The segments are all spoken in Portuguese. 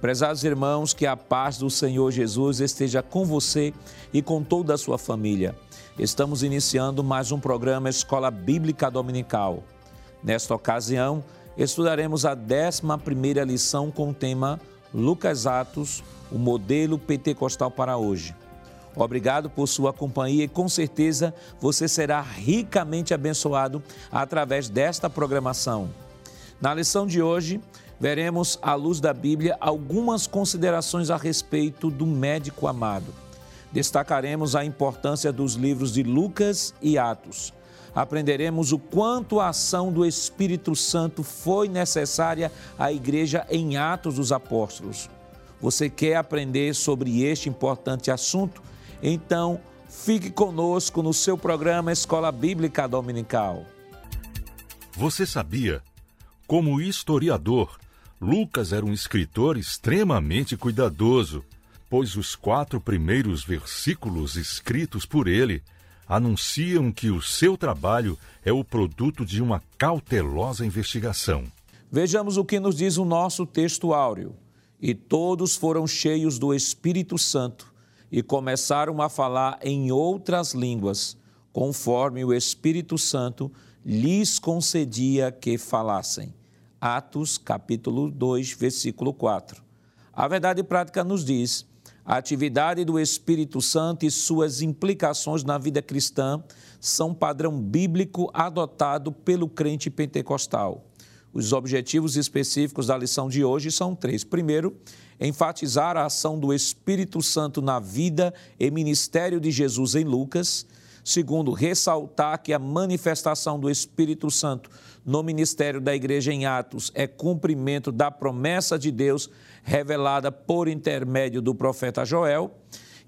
Prezados irmãos, que a paz do Senhor Jesus esteja com você e com toda a sua família. Estamos iniciando mais um programa Escola Bíblica Dominical. Nesta ocasião, estudaremos a 11 lição com o tema Lucas Atos, o modelo pentecostal para hoje. Obrigado por sua companhia e com certeza você será ricamente abençoado através desta programação. Na lição de hoje, veremos, à luz da Bíblia, algumas considerações a respeito do médico amado. Destacaremos a importância dos livros de Lucas e Atos. Aprenderemos o quanto a ação do Espírito Santo foi necessária à igreja em Atos dos Apóstolos. Você quer aprender sobre este importante assunto? Então, fique conosco no seu programa Escola Bíblica Dominical. Você sabia? Como historiador, Lucas era um escritor extremamente cuidadoso, pois os quatro primeiros versículos escritos por ele anunciam que o seu trabalho é o produto de uma cautelosa investigação. Vejamos o que nos diz o nosso texto áureo. E todos foram cheios do Espírito Santo e começaram a falar em outras línguas, conforme o Espírito Santo lhes concedia que falassem. Atos, capítulo 2, versículo 4. A verdade prática nos diz: a atividade do Espírito Santo e suas implicações na vida cristã são padrão bíblico adotado pelo crente pentecostal. Os objetivos específicos da lição de hoje são três. Primeiro, enfatizar a ação do Espírito Santo na vida e ministério de Jesus em Lucas. Segundo, ressaltar que a manifestação do Espírito Santo no ministério da igreja em Atos é cumprimento da promessa de Deus revelada por intermédio do profeta Joel.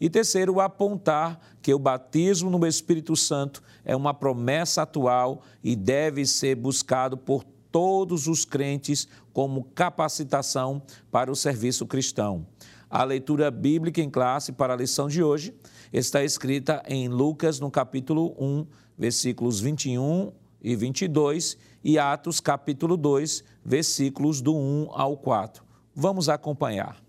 E terceiro, apontar que o batismo no Espírito Santo é uma promessa atual e deve ser buscado por todos os crentes como capacitação para o serviço cristão. A leitura bíblica em classe para a lição de hoje está escrita em Lucas, no capítulo 1, versículos 21 e 22, e Atos, capítulo 2, versículos do 1 ao 4. Vamos acompanhar.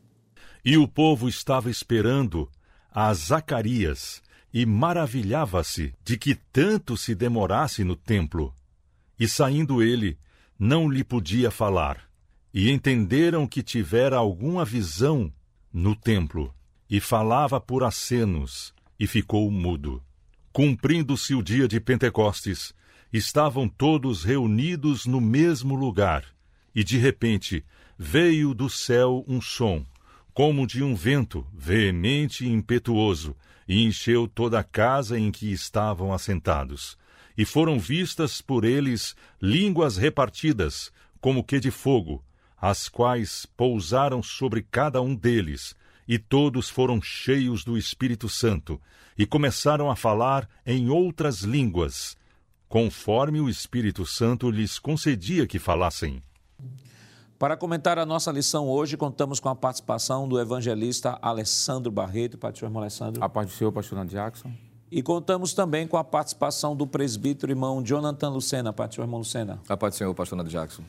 E o povo estava esperando a Zacarias e maravilhava-se de que tanto se demorasse no templo. E saindo ele, não lhe podia falar. E entenderam que tivera alguma visão no templo, e falava por acenos, e ficou mudo. Cumprindo-se o dia de Pentecostes, estavam todos reunidos no mesmo lugar, e de repente veio do céu um som, como de um vento veemente e impetuoso, e encheu toda a casa em que estavam assentados. E foram vistas por eles línguas repartidas, como que de fogo, as quais pousaram sobre cada um deles, e todos foram cheios do Espírito Santo, e começaram a falar em outras línguas, conforme o Espírito Santo lhes concedia que falassem. Para comentar a nossa lição hoje, contamos com a participação do evangelista Alessandro Barreto. Pastor irmão Alessandro. A paz do Senhor, pastor Ana Jackson. E contamos também com a participação do presbítero irmão Jonathan Lucena. Pastor irmão Lucena. A paz do Senhor, pastor Ana Jackson.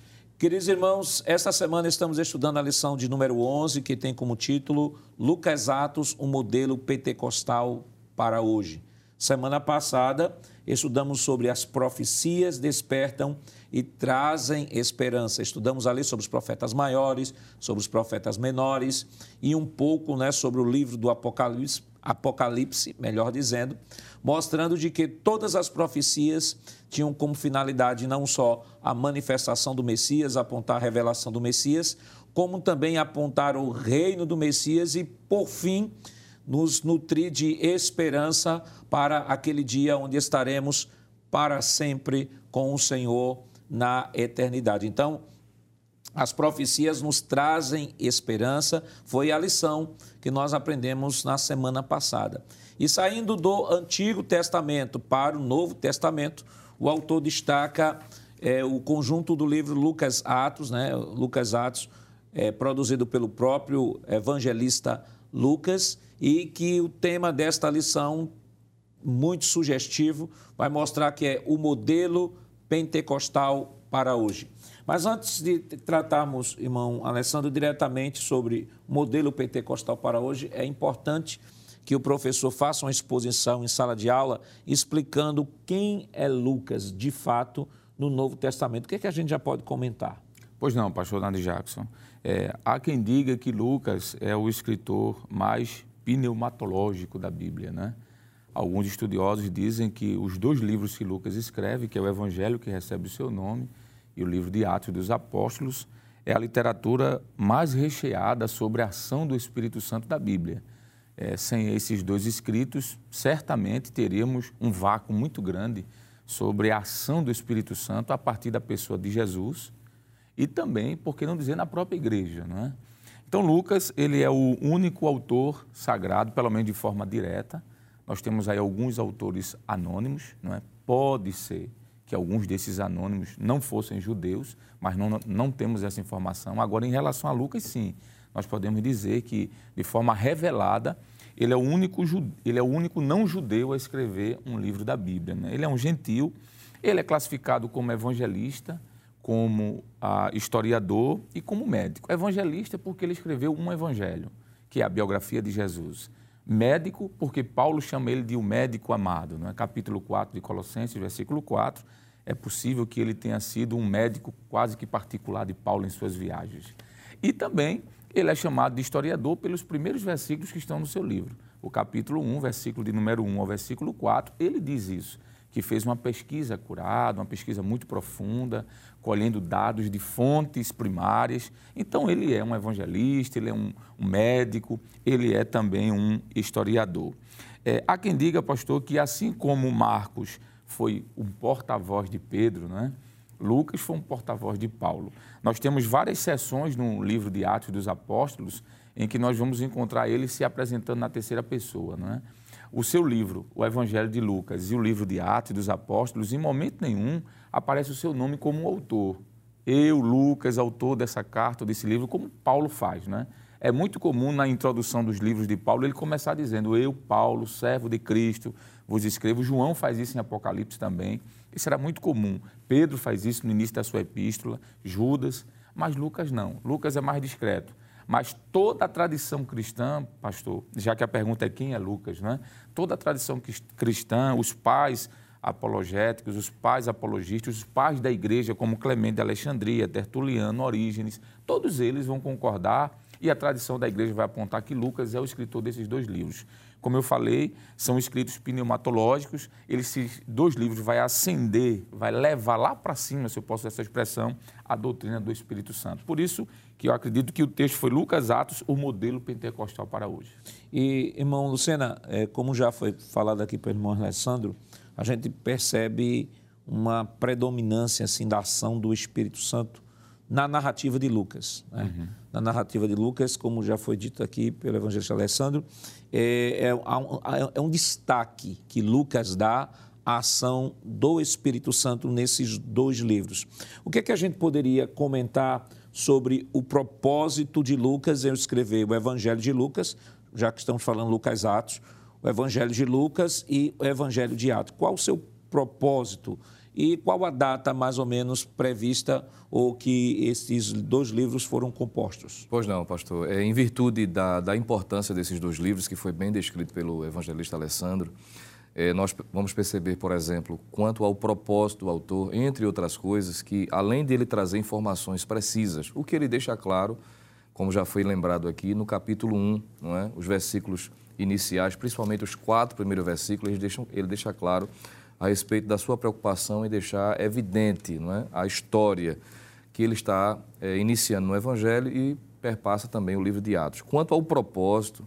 Queridos irmãos, esta semana estamos estudando a lição de número 11, que tem como título Lucas Atos, um modelo pentecostal para hoje. Semana passada, estudamos sobre as profecias despertam e trazem esperança. Estudamos ali sobre os profetas maiores, sobre os profetas menores e um pouco né, sobre o livro do Apocalipse, Apocalipse, melhor dizendo, mostrando de que todas as profecias tinham como finalidade não só a manifestação do Messias, apontar a revelação do Messias, como também apontar o reino do Messias e, por fim, nos nutrir de esperança para aquele dia onde estaremos para sempre com o Senhor na eternidade. Então, as profecias nos trazem esperança, foi a lição que nós aprendemos na semana passada. E saindo do Antigo Testamento para o Novo Testamento, o autor destaca é, o conjunto do livro Lucas Atos, né? Lucas Atos, é, produzido pelo próprio evangelista Lucas, e que o tema desta lição, muito sugestivo, vai mostrar que é o modelo pentecostal para hoje. Mas antes de tratarmos, irmão Alessandro, diretamente sobre o modelo pentecostal para hoje, é importante que o professor faça uma exposição em sala de aula explicando quem é Lucas de fato no Novo Testamento. O que, é que a gente já pode comentar? Pois não, pastor Nando Jackson. É, há quem diga que Lucas é o escritor mais pneumatológico da Bíblia, né? Alguns estudiosos dizem que os dois livros que Lucas escreve, que é o Evangelho que recebe o seu nome e o livro de Atos dos Apóstolos, é a literatura mais recheada sobre a ação do Espírito Santo da Bíblia. É, sem esses dois escritos, certamente teríamos um vácuo muito grande sobre a ação do Espírito Santo a partir da pessoa de Jesus e também, por que não dizer, na própria igreja. Não é? Então, Lucas, ele é o único autor sagrado, pelo menos de forma direta. Nós temos aí alguns autores anônimos, não é? Pode ser que alguns desses anônimos não fossem judeus, mas não, não temos essa informação. Agora, em relação a Lucas, sim, nós podemos dizer que, de forma revelada, ele é o único, ele é o único não judeu a escrever um livro da Bíblia. Né? Ele é um gentil, ele é classificado como evangelista, como ah, historiador e como médico. Evangelista porque ele escreveu um evangelho, que é a biografia de Jesus. Médico porque Paulo chama ele de o um médico amado. Não é? Capítulo 4 de Colossenses, versículo 4. É possível que ele tenha sido um médico quase que particular de Paulo em suas viagens. E também ele é chamado de historiador pelos primeiros versículos que estão no seu livro. O capítulo 1, versículo de número 1 ao versículo 4, ele diz isso que fez uma pesquisa curada, uma pesquisa muito profunda, colhendo dados de fontes primárias. Então, ele é um evangelista, ele é um, um médico, ele é também um historiador. É, há quem diga, pastor, que assim como Marcos foi um porta-voz de Pedro, né? Lucas foi um porta-voz de Paulo. Nós temos várias sessões no livro de Atos dos Apóstolos em que nós vamos encontrar ele se apresentando na terceira pessoa, não é? O seu livro, o Evangelho de Lucas e o livro de Atos dos Apóstolos, em momento nenhum aparece o seu nome como autor. Eu, Lucas, autor dessa carta, desse livro, como Paulo faz, né? É muito comum na introdução dos livros de Paulo ele começar dizendo: Eu, Paulo, servo de Cristo, vos escrevo. João faz isso em Apocalipse também. Isso era muito comum. Pedro faz isso no início da sua epístola, Judas, mas Lucas não. Lucas é mais discreto. Mas toda a tradição cristã, pastor, já que a pergunta é quem é Lucas, né? Toda a tradição cristã, os pais apologéticos, os pais apologistas, os pais da igreja, como Clemente de Alexandria, Tertuliano, Orígenes, todos eles vão concordar e a tradição da igreja vai apontar que Lucas é o escritor desses dois livros. Como eu falei, são escritos pneumatológicos, esses dois livros vai acender, vai levar lá para cima, se eu posso usar essa expressão, a doutrina do Espírito Santo. Por isso que eu acredito que o texto foi Lucas Atos, o modelo pentecostal para hoje. E, irmão Lucena, é, como já foi falado aqui pelo irmão Alessandro, a gente percebe uma predominância assim, da ação do Espírito Santo na narrativa de Lucas. Né? Uhum. Na narrativa de Lucas, como já foi dito aqui pelo evangelista Alessandro, é, é, é um destaque que Lucas dá à ação do Espírito Santo nesses dois livros. O que é que a gente poderia comentar sobre o propósito de Lucas em escrever o Evangelho de Lucas, já que estamos falando Lucas Atos, o Evangelho de Lucas e o Evangelho de Atos? Qual o seu propósito e qual a data mais ou menos prevista ou que esses dois livros foram compostos? Pois não, pastor. É, em virtude da, da importância desses dois livros, que foi bem descrito pelo evangelista Alessandro, é, nós vamos perceber, por exemplo, quanto ao propósito do autor, entre outras coisas, que além dele trazer informações precisas, o que ele deixa claro, como já foi lembrado aqui, no capítulo 1, não é? os versículos iniciais, principalmente os quatro primeiros versículos, ele deixa, ele deixa claro a respeito da sua preocupação em deixar evidente não é, a história que ele está é, iniciando no Evangelho e perpassa também o livro de Atos. Quanto ao propósito,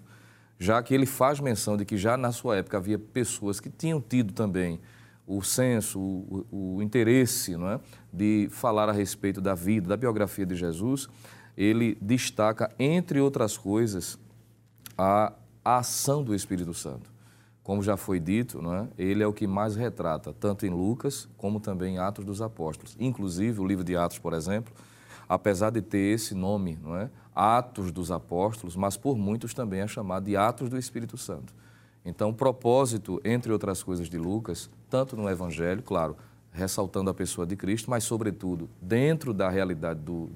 já que ele faz menção de que já na sua época havia pessoas que tinham tido também o senso, o, o interesse não é, de falar a respeito da vida, da biografia de Jesus, ele destaca, entre outras coisas, a, ação do Espírito Santo como já foi dito, não é? ele é o que mais retrata, tanto em Lucas como também em Atos dos Apóstolos. Inclusive, o livro de Atos, por exemplo, apesar de ter esse nome, não é? Atos dos Apóstolos, mas por muitos também é chamado de Atos do Espírito Santo. Então, o propósito, entre outras coisas, de Lucas, tanto no Evangelho, claro, ressaltando a pessoa de Cristo, mas, sobretudo, dentro da realidade do,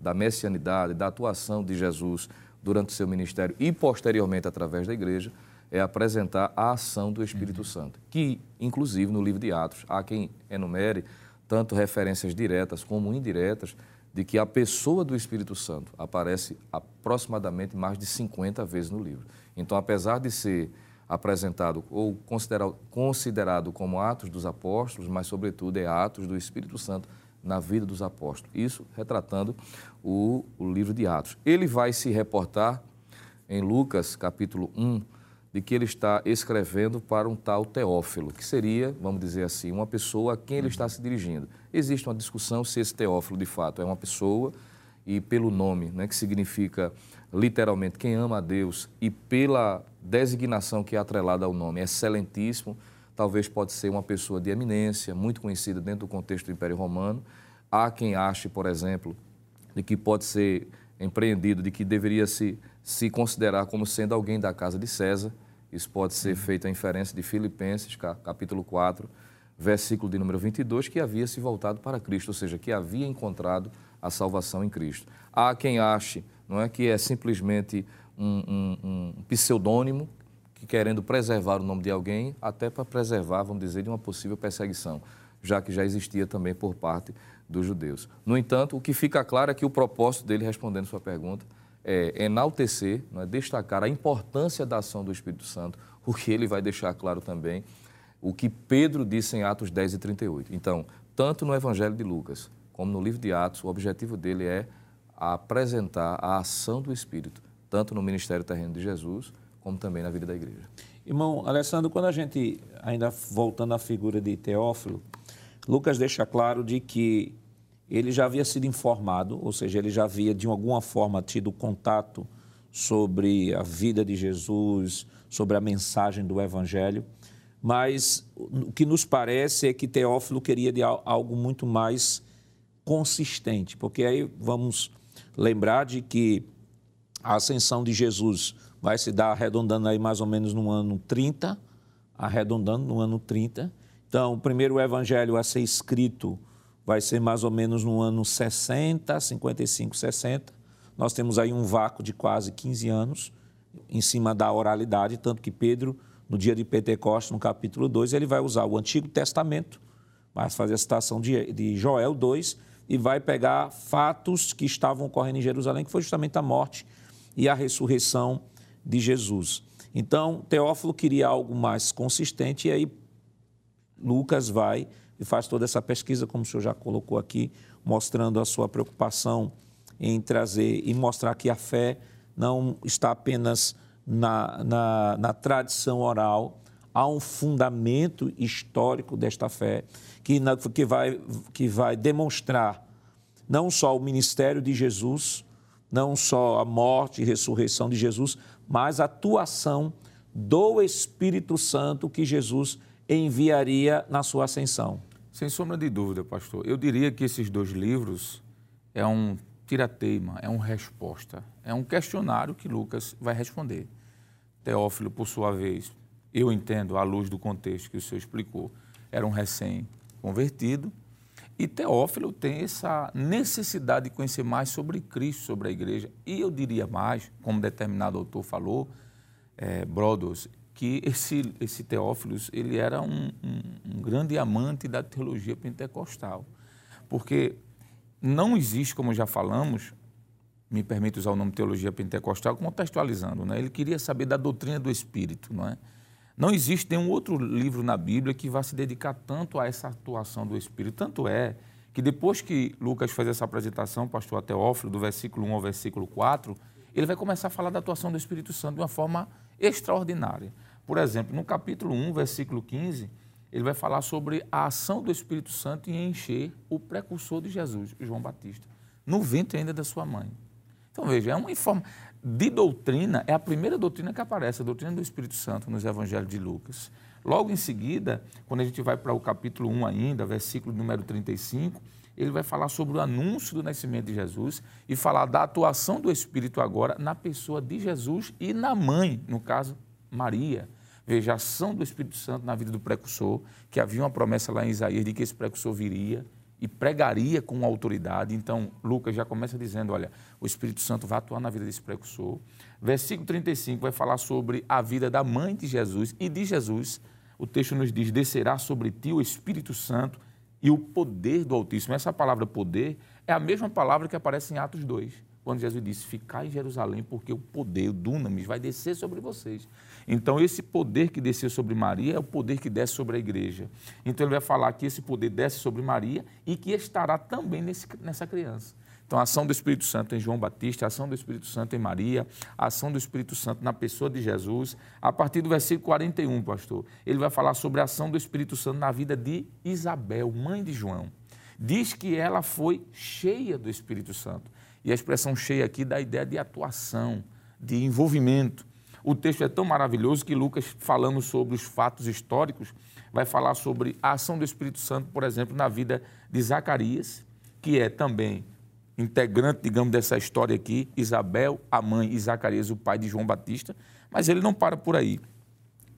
da messianidade, da atuação de Jesus durante o seu ministério e posteriormente através da igreja, é apresentar a ação do Espírito uhum. Santo, que, inclusive, no livro de Atos, há quem enumere tanto referências diretas como indiretas de que a pessoa do Espírito Santo aparece aproximadamente mais de 50 vezes no livro. Então, apesar de ser apresentado ou considerado, considerado como Atos dos Apóstolos, mas, sobretudo, é Atos do Espírito Santo na vida dos apóstolos. Isso retratando o, o livro de Atos. Ele vai se reportar em Lucas, capítulo 1, de que ele está escrevendo para um tal Teófilo, que seria, vamos dizer assim, uma pessoa a quem ele está se dirigindo. Existe uma discussão se esse Teófilo, de fato, é uma pessoa e pelo nome, né, que significa literalmente quem ama a Deus, e pela designação que é atrelada ao nome, excelentíssimo, talvez pode ser uma pessoa de eminência, muito conhecida dentro do contexto do Império Romano. Há quem ache, por exemplo, de que pode ser empreendido, de que deveria se se considerar como sendo alguém da casa de César. Isso pode ser uhum. feito a inferência de Filipenses, capítulo 4, versículo de número 22, que havia se voltado para Cristo, ou seja, que havia encontrado a salvação em Cristo. Há quem ache não é, que é simplesmente um, um, um pseudônimo, que querendo preservar o nome de alguém, até para preservar, vamos dizer, de uma possível perseguição, já que já existia também por parte dos judeus. No entanto, o que fica claro é que o propósito dele, respondendo sua pergunta, é, enaltecer, é, destacar a importância da ação do Espírito Santo, o que ele vai deixar claro também, o que Pedro disse em Atos 10 e 38. Então, tanto no Evangelho de Lucas como no livro de Atos, o objetivo dele é apresentar a ação do Espírito, tanto no ministério terreno de Jesus, como também na vida da igreja. Irmão Alessandro, quando a gente, ainda voltando à figura de Teófilo, Lucas deixa claro de que ele já havia sido informado, ou seja, ele já havia de alguma forma tido contato sobre a vida de Jesus, sobre a mensagem do Evangelho, mas o que nos parece é que Teófilo queria de algo muito mais consistente, porque aí vamos lembrar de que a ascensão de Jesus vai se dar arredondando aí mais ou menos no ano 30, arredondando no ano 30. Então, o primeiro evangelho a ser escrito vai ser mais ou menos no ano 60, 55, 60. Nós temos aí um vácuo de quase 15 anos em cima da oralidade, tanto que Pedro, no dia de Pentecostes, no capítulo 2, ele vai usar o Antigo Testamento, vai fazer a citação de, de Joel 2 e vai pegar fatos que estavam ocorrendo em Jerusalém, que foi justamente a morte e a ressurreição de Jesus. Então, Teófilo queria algo mais consistente e aí Lucas vai e faz toda essa pesquisa, como o senhor já colocou aqui, mostrando a sua preocupação em trazer e mostrar que a fé não está apenas na, na, na tradição oral, há um fundamento histórico desta fé que, que, vai, que vai demonstrar não só o ministério de Jesus, não só a morte e ressurreição de Jesus, mas a atuação do Espírito Santo que Jesus enviaria na sua ascensão. Sem sombra de dúvida, pastor. Eu diria que esses dois livros é um tirateima, é uma resposta, é um questionário que Lucas vai responder. Teófilo, por sua vez, eu entendo à luz do contexto que o senhor explicou, era um recém-convertido, e Teófilo tem essa necessidade de conhecer mais sobre Cristo, sobre a igreja. E eu diria mais, como determinado autor falou, é, Brodos, que esse, esse Teófilos ele era um, um, um grande amante da teologia pentecostal. Porque não existe, como já falamos, me permite usar o nome teologia pentecostal, contextualizando, né? ele queria saber da doutrina do Espírito. Não, é? não existe nenhum outro livro na Bíblia que vá se dedicar tanto a essa atuação do Espírito. Tanto é que depois que Lucas faz essa apresentação, pastor Teófilo, do versículo 1 ao versículo 4, ele vai começar a falar da atuação do Espírito Santo de uma forma extraordinária. Por exemplo, no capítulo 1, versículo 15, ele vai falar sobre a ação do Espírito Santo em encher o precursor de Jesus, João Batista, no ventre ainda da sua mãe. Então veja, é uma informa de doutrina, é a primeira doutrina que aparece, a doutrina do Espírito Santo nos evangelhos de Lucas. Logo em seguida, quando a gente vai para o capítulo 1 ainda, versículo número 35, ele vai falar sobre o anúncio do nascimento de Jesus e falar da atuação do Espírito agora na pessoa de Jesus e na mãe, no caso, Maria Veja a ação do Espírito Santo na vida do precursor, que havia uma promessa lá em Isaías de que esse precursor viria e pregaria com autoridade. Então, Lucas já começa dizendo: olha, o Espírito Santo vai atuar na vida desse precursor. Versículo 35 vai falar sobre a vida da mãe de Jesus e de Jesus. O texto nos diz: descerá sobre ti o Espírito Santo e o poder do Altíssimo. Essa palavra poder é a mesma palavra que aparece em Atos 2, quando Jesus disse: Ficai em Jerusalém, porque o poder, o dunamis, vai descer sobre vocês. Então, esse poder que desceu sobre Maria é o poder que desce sobre a igreja. Então, ele vai falar que esse poder desce sobre Maria e que estará também nesse, nessa criança. Então, a ação do Espírito Santo em João Batista, a ação do Espírito Santo em Maria, a ação do Espírito Santo na pessoa de Jesus. A partir do versículo 41, pastor, ele vai falar sobre a ação do Espírito Santo na vida de Isabel, mãe de João. Diz que ela foi cheia do Espírito Santo. E a expressão cheia aqui dá a ideia de atuação, de envolvimento. O texto é tão maravilhoso que Lucas, falando sobre os fatos históricos, vai falar sobre a ação do Espírito Santo, por exemplo, na vida de Zacarias, que é também integrante, digamos, dessa história aqui, Isabel, a mãe, e Zacarias, o pai de João Batista, mas ele não para por aí.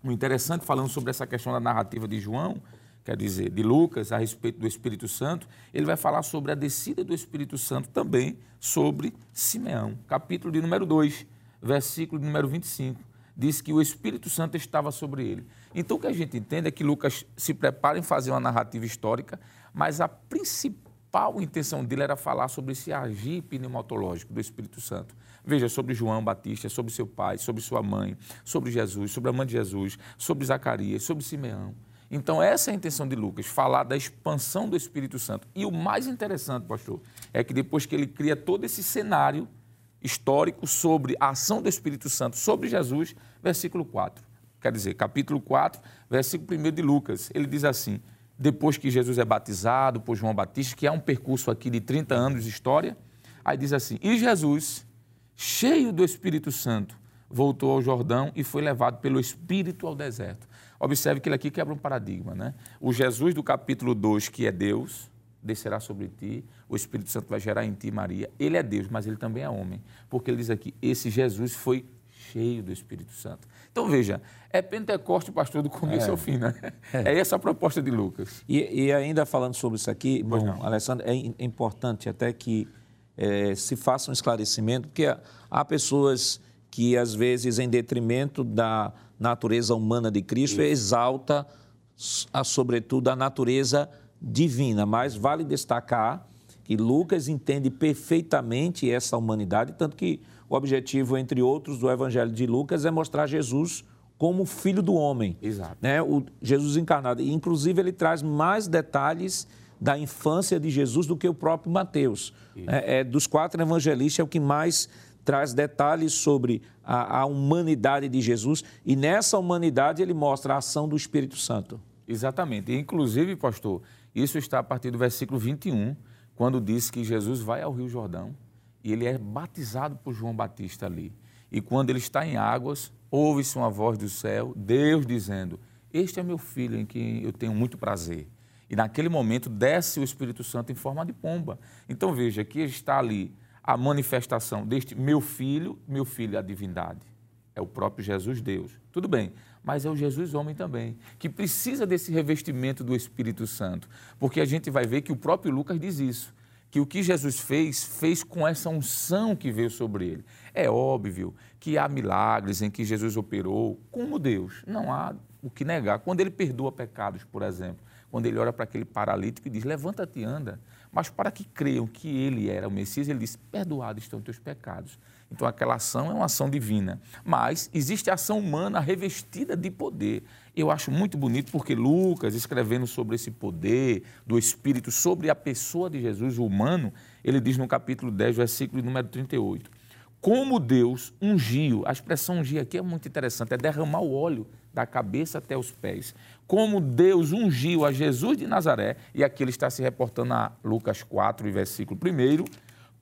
O interessante, falando sobre essa questão da narrativa de João, quer dizer, de Lucas, a respeito do Espírito Santo, ele vai falar sobre a descida do Espírito Santo também sobre Simeão. Capítulo de número 2, versículo número 25. Diz que o Espírito Santo estava sobre ele. Então, o que a gente entende é que Lucas se prepara em fazer uma narrativa histórica, mas a principal intenção dele era falar sobre esse agir pneumatológico do Espírito Santo. Veja, sobre João Batista, sobre seu pai, sobre sua mãe, sobre Jesus, sobre a mãe de Jesus, sobre Zacarias, sobre Simeão. Então, essa é a intenção de Lucas, falar da expansão do Espírito Santo. E o mais interessante, pastor, é que depois que ele cria todo esse cenário histórico sobre a ação do Espírito Santo sobre Jesus, versículo 4. Quer dizer, capítulo 4, versículo 1 de Lucas, ele diz assim: depois que Jesus é batizado por João Batista, que é um percurso aqui de 30 anos de história. Aí diz assim: E Jesus, cheio do Espírito Santo, voltou ao Jordão e foi levado pelo Espírito ao deserto. Observe que ele aqui quebra um paradigma, né? O Jesus do capítulo 2, que é Deus, descerá sobre ti, o Espírito Santo vai gerar em ti, Maria. Ele é Deus, mas ele também é homem. Porque ele diz aqui: esse Jesus foi cheio do Espírito Santo. Então veja, é Pentecoste, pastor, do começo é. ao fim, né? É. é. essa a proposta de Lucas. E, e ainda falando sobre isso aqui, pois bom, não. Alessandro, é importante até que é, se faça um esclarecimento, porque há pessoas que, às vezes, em detrimento da natureza humana de Cristo, isso. exalta, a, sobretudo, a natureza divina. Mas vale destacar que Lucas entende perfeitamente essa humanidade, tanto que o objetivo, entre outros, do Evangelho de Lucas é mostrar Jesus como filho do homem. Exato. Né? O Jesus encarnado. E, inclusive, ele traz mais detalhes da infância de Jesus do que o próprio Mateus. É, é, dos quatro evangelistas, é o que mais traz detalhes sobre a, a, humanidade de Jesus. E nessa humanidade ele mostra a ação do Espírito Santo. Exatamente. E, inclusive, pastor, isso está a partir do versículo 21, quando diz que Jesus vai ao Rio Jordão e ele é batizado por João Batista ali. E quando ele está em águas, ouve-se uma voz do céu, Deus dizendo: Este é meu filho em quem eu tenho muito prazer. E naquele momento desce o Espírito Santo em forma de pomba. Então veja que está ali a manifestação deste meu filho, meu filho é a divindade. É o próprio Jesus Deus. Tudo bem, mas é o Jesus homem também, que precisa desse revestimento do Espírito Santo. Porque a gente vai ver que o próprio Lucas diz isso que o que Jesus fez, fez com essa unção que veio sobre ele. É óbvio que há milagres em que Jesus operou como Deus, não há o que negar. Quando ele perdoa pecados, por exemplo, quando ele olha para aquele paralítico e diz: Levanta-te e anda. Mas para que creiam que ele era o Messias, ele diz: Perdoados estão teus pecados. Então aquela ação é uma ação divina. Mas existe a ação humana revestida de poder. Eu acho muito bonito porque Lucas, escrevendo sobre esse poder do Espírito, sobre a pessoa de Jesus, o humano, ele diz no capítulo 10, versículo número 38. Como Deus ungiu, a expressão ungir aqui é muito interessante, é derramar o óleo da cabeça até os pés. Como Deus ungiu a Jesus de Nazaré, e aqui ele está se reportando a Lucas 4, versículo 1,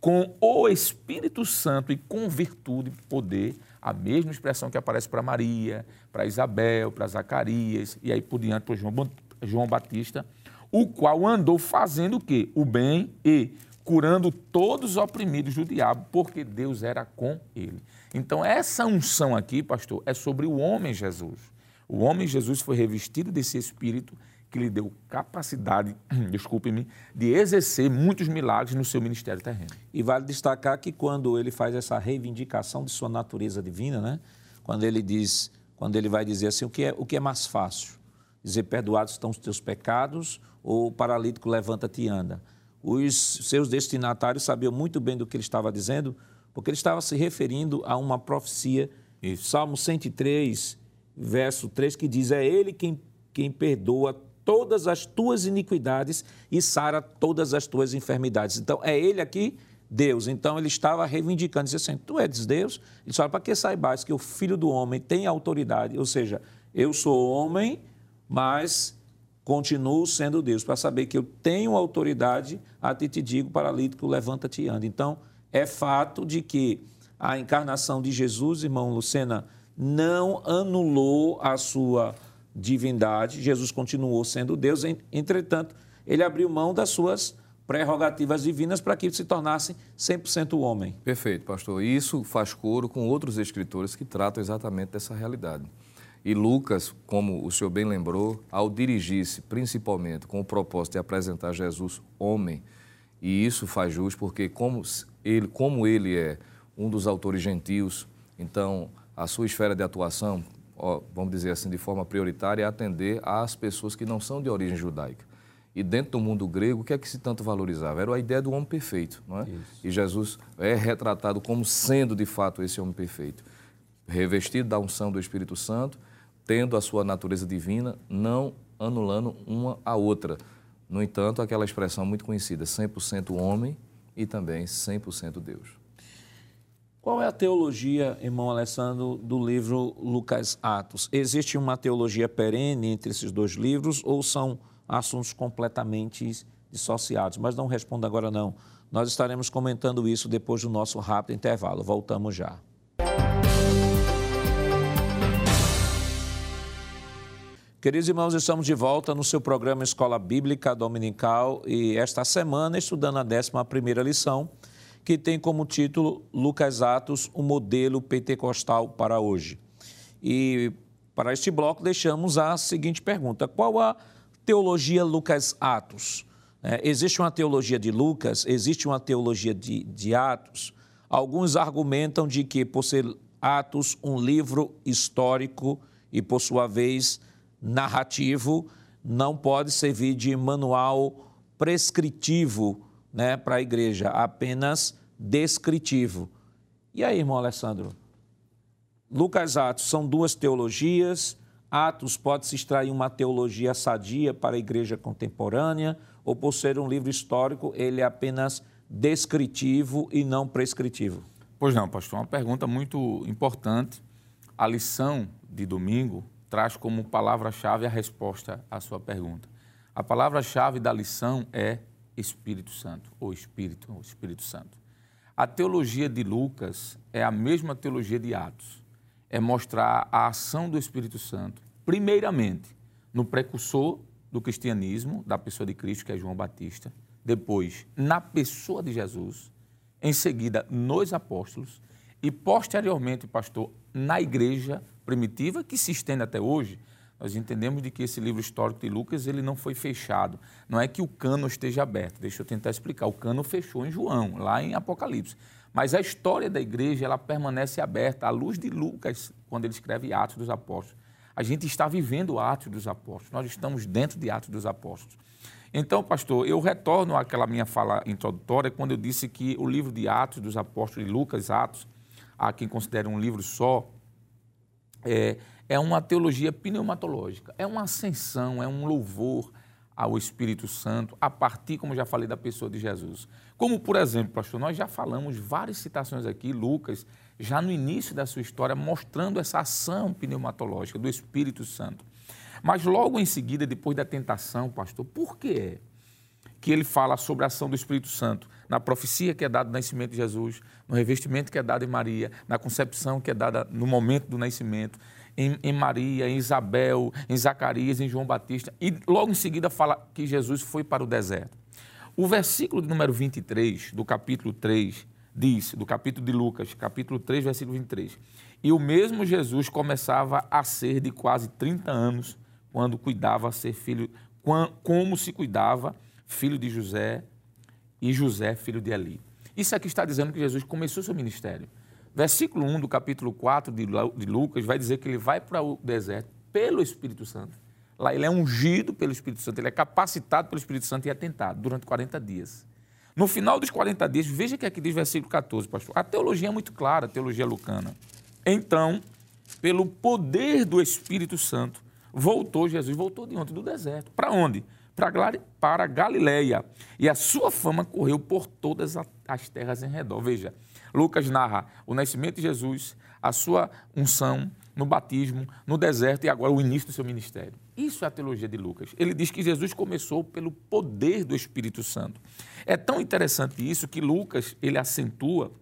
com o Espírito Santo e com virtude e poder, a mesma expressão que aparece para Maria, para Isabel, para Zacarias e aí por diante para João, João Batista, o qual andou fazendo o quê? O bem e curando todos os oprimidos do diabo, porque Deus era com ele. Então, essa unção aqui, pastor, é sobre o homem Jesus. O homem Jesus foi revestido desse Espírito que lhe deu capacidade, desculpe-me, de exercer muitos milagres no seu ministério terreno. E vale destacar que quando ele faz essa reivindicação de sua natureza divina, né? quando ele diz, quando ele vai dizer assim, o que é, o que é mais fácil? Dizer, perdoados estão os teus pecados, ou o paralítico levanta-te e anda. Os seus destinatários sabiam muito bem do que ele estava dizendo, porque ele estava se referindo a uma profecia, Isso. Salmo 103, verso 3, que diz: É Ele quem, quem perdoa todas as tuas iniquidades e sara todas as tuas enfermidades. Então, é Ele aqui, Deus. Então, ele estava reivindicando, dizendo assim: Tu és Deus? Ele fala: Para que saibais que o filho do homem tem autoridade, ou seja, eu sou homem, mas continuo sendo Deus, para saber que eu tenho autoridade, a ti te digo, paralítico, levanta-te e anda. Então, é fato de que a encarnação de Jesus, irmão Lucena, não anulou a sua divindade, Jesus continuou sendo Deus, entretanto, ele abriu mão das suas prerrogativas divinas para que se tornasse 100% homem. Perfeito, pastor. E isso faz coro com outros escritores que tratam exatamente dessa realidade. E Lucas, como o senhor bem lembrou, ao dirigir-se principalmente com o propósito de apresentar Jesus homem, e isso faz jus porque como ele, como ele é um dos autores gentios, então a sua esfera de atuação, vamos dizer assim, de forma prioritária, é atender às pessoas que não são de origem judaica. E dentro do mundo grego, o que é que se tanto valorizava? Era a ideia do homem perfeito, não é? Isso. E Jesus é retratado como sendo de fato esse homem perfeito, revestido da unção do Espírito Santo, tendo a sua natureza divina, não anulando uma a outra. No entanto, aquela expressão muito conhecida, 100% homem e também 100% Deus. Qual é a teologia, irmão Alessandro, do livro Lucas Atos? Existe uma teologia perene entre esses dois livros ou são assuntos completamente dissociados? Mas não responda agora não. Nós estaremos comentando isso depois do nosso rápido intervalo. Voltamos já. Queridos irmãos, estamos de volta no seu programa Escola Bíblica Dominical e esta semana estudando a 11ª lição que tem como título Lucas Atos, o modelo pentecostal para hoje. E para este bloco deixamos a seguinte pergunta: qual a teologia Lucas Atos? É, existe uma teologia de Lucas, existe uma teologia de, de Atos. Alguns argumentam de que, por ser Atos um livro histórico e, por sua vez, narrativo, não pode servir de manual prescritivo né, para a igreja, apenas descritivo. E aí, irmão Alessandro? Lucas Atos são duas teologias. Atos pode se extrair uma teologia sadia para a igreja contemporânea, ou por ser um livro histórico, ele é apenas descritivo e não prescritivo? Pois não, pastor, uma pergunta muito importante. A lição de domingo traz como palavra-chave a resposta à sua pergunta. A palavra-chave da lição é Espírito Santo, ou Espírito, ou Espírito Santo. A teologia de Lucas é a mesma teologia de Atos. É mostrar a ação do Espírito Santo, primeiramente, no precursor do cristianismo, da pessoa de Cristo, que é João Batista, depois, na pessoa de Jesus, em seguida, nos apóstolos e, posteriormente, pastor, na igreja primitiva, que se estende até hoje, nós entendemos de que esse livro histórico de Lucas ele não foi fechado. Não é que o cano esteja aberto. Deixa eu tentar explicar. O cano fechou em João, lá em Apocalipse. Mas a história da igreja ela permanece aberta à luz de Lucas, quando ele escreve Atos dos Apóstolos. A gente está vivendo Atos dos Apóstolos. Nós estamos dentro de Atos dos Apóstolos. Então, pastor, eu retorno àquela minha fala introdutória quando eu disse que o livro de Atos dos Apóstolos, de Lucas, Atos, há quem considere um livro só, é, é uma teologia pneumatológica, é uma ascensão, é um louvor ao Espírito Santo, a partir, como já falei, da pessoa de Jesus. Como, por exemplo, pastor, nós já falamos várias citações aqui, Lucas, já no início da sua história, mostrando essa ação pneumatológica do Espírito Santo. Mas logo em seguida, depois da tentação, pastor, por que é que ele fala sobre a ação do Espírito Santo? Na profecia que é dada no nascimento de Jesus, no revestimento que é dado em Maria, na concepção que é dada no momento do nascimento, em, em, Maria, em Isabel, em Zacarias, em João Batista, e logo em seguida fala que Jesus foi para o deserto. O versículo número 23 do capítulo 3 diz, do capítulo de Lucas, capítulo 3, versículo 23, E o mesmo Jesus começava a ser de quase 30 anos, quando cuidava ser filho, como se cuidava, filho de José, e José, filho de Eli. Isso aqui está dizendo que Jesus começou seu ministério. Versículo 1 do capítulo 4 de Lucas vai dizer que ele vai para o deserto pelo Espírito Santo. Lá ele é ungido pelo Espírito Santo, ele é capacitado pelo Espírito Santo e é tentado durante 40 dias. No final dos 40 dias, veja que aqui diz versículo 14, pastor. A teologia é muito clara, a teologia lucana. Então, pelo poder do Espírito Santo, voltou Jesus, voltou de onde? Do deserto. Para onde? Para Galiléia. E a sua fama correu por todas as terras em redor. Veja, Lucas narra o nascimento de Jesus, a sua unção no batismo, no deserto e agora o início do seu ministério. Isso é a teologia de Lucas. Ele diz que Jesus começou pelo poder do Espírito Santo. É tão interessante isso que Lucas ele acentua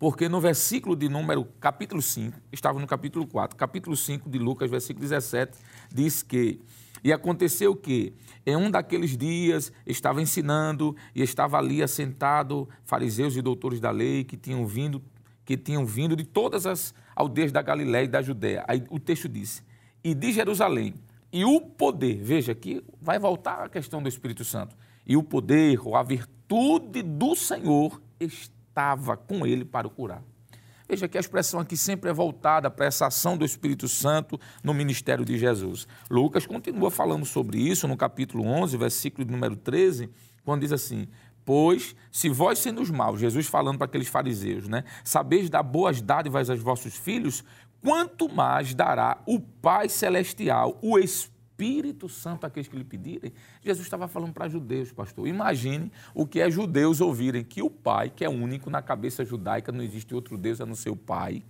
porque no versículo de número capítulo 5, estava no capítulo 4, capítulo 5 de Lucas, versículo 17, diz que e aconteceu que, em um daqueles dias, estava ensinando e estava ali assentado fariseus e doutores da lei que tinham vindo, que tinham vindo de todas as aldeias da Galiléia e da Judéia. Aí o texto disse: "E de Jerusalém, e o poder, veja aqui vai voltar a questão do Espírito Santo. E o poder ou a virtude do Senhor estava com ele para o curar. Veja que a expressão aqui sempre é voltada para essa ação do Espírito Santo no ministério de Jesus. Lucas continua falando sobre isso no capítulo 11, versículo número 13, quando diz assim: Pois, se vós sendo os maus, Jesus falando para aqueles fariseus, né, sabeis dar boas dádivas aos vossos filhos, quanto mais dará o Pai Celestial, o Espírito Espírito Santo àqueles que lhe pedirem. Jesus estava falando para judeus, pastor. Imagine o que é judeus ouvirem que o Pai, que é único na cabeça judaica, não existe outro Deus a não ser o Pai.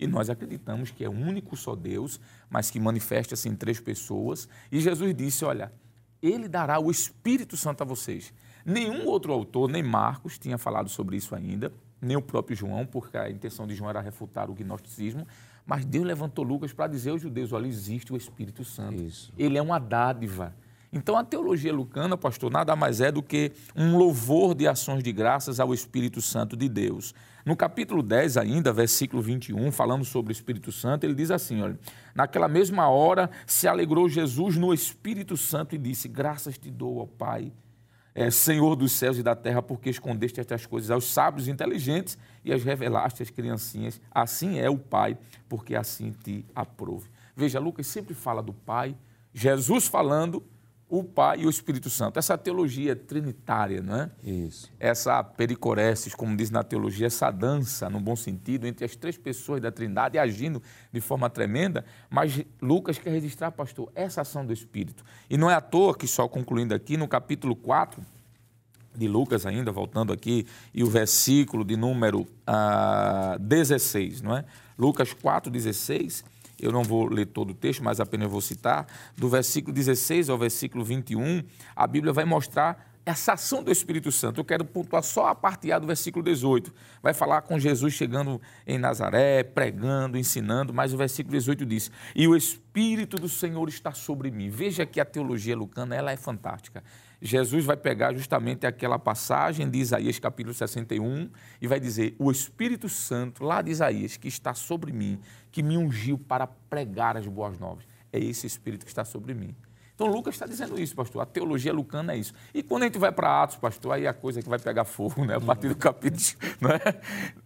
E nós acreditamos que é único só Deus, mas que manifesta-se em três pessoas. E Jesus disse: Olha, Ele dará o Espírito Santo a vocês. Nenhum outro autor, nem Marcos, tinha falado sobre isso ainda, nem o próprio João, porque a intenção de João era refutar o gnosticismo. Mas Deus levantou Lucas para dizer aos judeus: olha, existe o Espírito Santo. Isso. Ele é uma dádiva. Então a teologia lucana, pastor, nada mais é do que um louvor de ações de graças ao Espírito Santo de Deus. No capítulo 10, ainda, versículo 21, falando sobre o Espírito Santo, ele diz assim: olha, naquela mesma hora se alegrou Jesus no Espírito Santo e disse: Graças te dou, ó Pai é, Senhor dos céus e da terra, porque escondeste estas coisas aos sábios e inteligentes e as revelaste às criancinhas. Assim é o Pai, porque assim te aprove. Veja, Lucas sempre fala do Pai, Jesus falando, o Pai e o Espírito Santo. Essa teologia trinitária, não é? Isso. Essa pericoresis, como diz na teologia, essa dança, no bom sentido, entre as três pessoas da Trindade agindo de forma tremenda, mas Lucas quer registrar, pastor, essa ação do Espírito. E não é à toa que, só concluindo aqui, no capítulo 4 de Lucas ainda, voltando aqui, e o versículo de número ah, 16, não é? Lucas 4, 16, eu não vou ler todo o texto, mas apenas vou citar, do versículo 16 ao versículo 21, a Bíblia vai mostrar essa ação do Espírito Santo. Eu quero pontuar só a parte A do versículo 18. Vai falar com Jesus chegando em Nazaré, pregando, ensinando, mas o versículo 18 diz: "E o Espírito do Senhor está sobre mim". Veja que a teologia lucana, ela é fantástica. Jesus vai pegar justamente aquela passagem de Isaías capítulo 61 e vai dizer: "O Espírito Santo lá de Isaías que está sobre mim, que me ungiu para pregar as boas novas. É esse Espírito que está sobre mim. Então Lucas está dizendo isso, pastor. A teologia lucana é isso. E quando a gente vai para Atos, pastor, aí a coisa que vai pegar fogo, né? A partir do capítulo, né?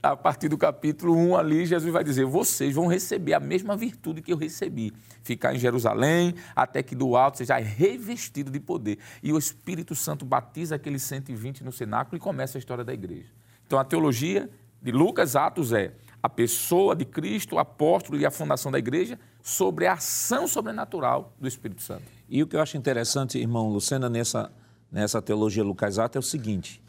A partir do capítulo 1 ali, Jesus vai dizer: vocês vão receber a mesma virtude que eu recebi. Ficar em Jerusalém, até que do alto seja revestido de poder. E o Espírito Santo batiza aqueles 120 no cenáculo e começa a história da igreja. Então a teologia de Lucas, Atos é a pessoa de Cristo, o apóstolo e a fundação da igreja, sobre a ação sobrenatural do Espírito Santo. E o que eu acho interessante, irmão Lucena, nessa, nessa teologia lucasata é o seguinte: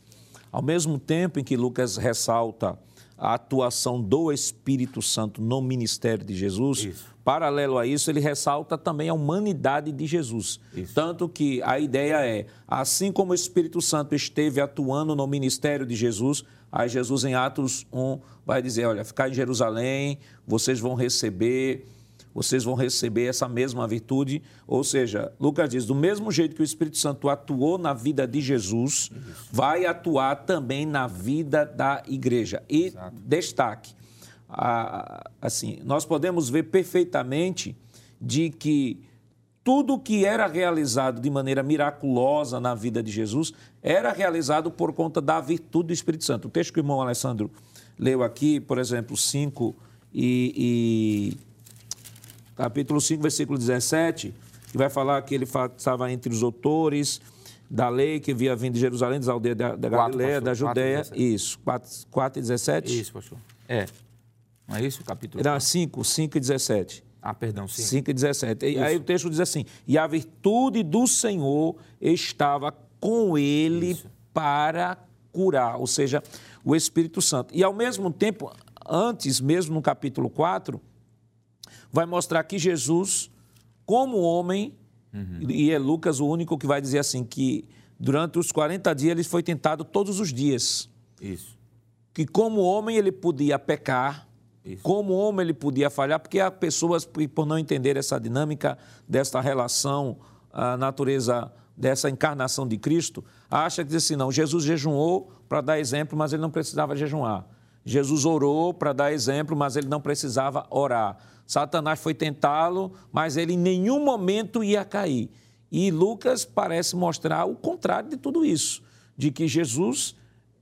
ao mesmo tempo em que Lucas ressalta a atuação do Espírito Santo no ministério de Jesus, isso. Paralelo a isso, ele ressalta também a humanidade de Jesus. Isso. Tanto que a ideia é, assim como o Espírito Santo esteve atuando no ministério de Jesus, Aí Jesus, em Atos 1, vai dizer: Olha, ficar em Jerusalém, vocês vão receber, vocês vão receber essa mesma virtude. Ou seja, Lucas diz: do mesmo jeito que o Espírito Santo atuou na vida de Jesus, Isso. vai atuar também na vida da igreja. E Exato. destaque: assim, nós podemos ver perfeitamente de que tudo que era realizado de maneira miraculosa na vida de Jesus era realizado por conta da virtude do Espírito Santo. O texto que o irmão Alessandro leu aqui, por exemplo, 5 e, e capítulo 5, versículo 17, que vai falar que ele estava entre os autores da lei que havia vindo de Jerusalém, das aldeias da, da Galileia, da Judéia. 4, isso, 4, 4 e 17? Isso, pastor. É. Não é isso o capítulo? Era 5, 5 e 17. Ah, perdão, sim. 5 e 17. E aí o texto diz assim: E a virtude do Senhor estava com ele isso. para curar, ou seja, o Espírito Santo. E ao mesmo tempo, antes, mesmo no capítulo 4, vai mostrar que Jesus, como homem, uhum. e é Lucas o único que vai dizer assim, que durante os 40 dias ele foi tentado todos os dias. Isso. Que como homem ele podia pecar, Isso. como homem ele podia falhar, porque há pessoas, por não entender essa dinâmica desta relação, a natureza dessa encarnação de Cristo, acha que diz assim, não, Jesus jejuou para dar exemplo, mas ele não precisava jejuar. Jesus orou para dar exemplo, mas ele não precisava orar. Satanás foi tentá-lo, mas ele em nenhum momento ia cair. E Lucas parece mostrar o contrário de tudo isso, de que Jesus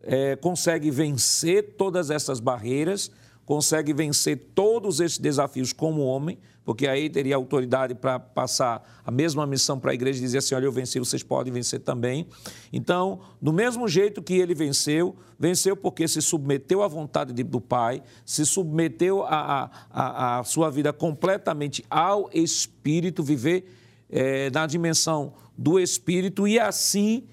é, consegue vencer todas essas barreiras, consegue vencer todos esses desafios como homem, porque aí teria autoridade para passar a mesma missão para a igreja e dizer assim: olha, eu venci, vocês podem vencer também. Então, do mesmo jeito que ele venceu, venceu porque se submeteu à vontade do Pai, se submeteu a, a, a sua vida completamente ao Espírito, viver é, na dimensão do Espírito e assim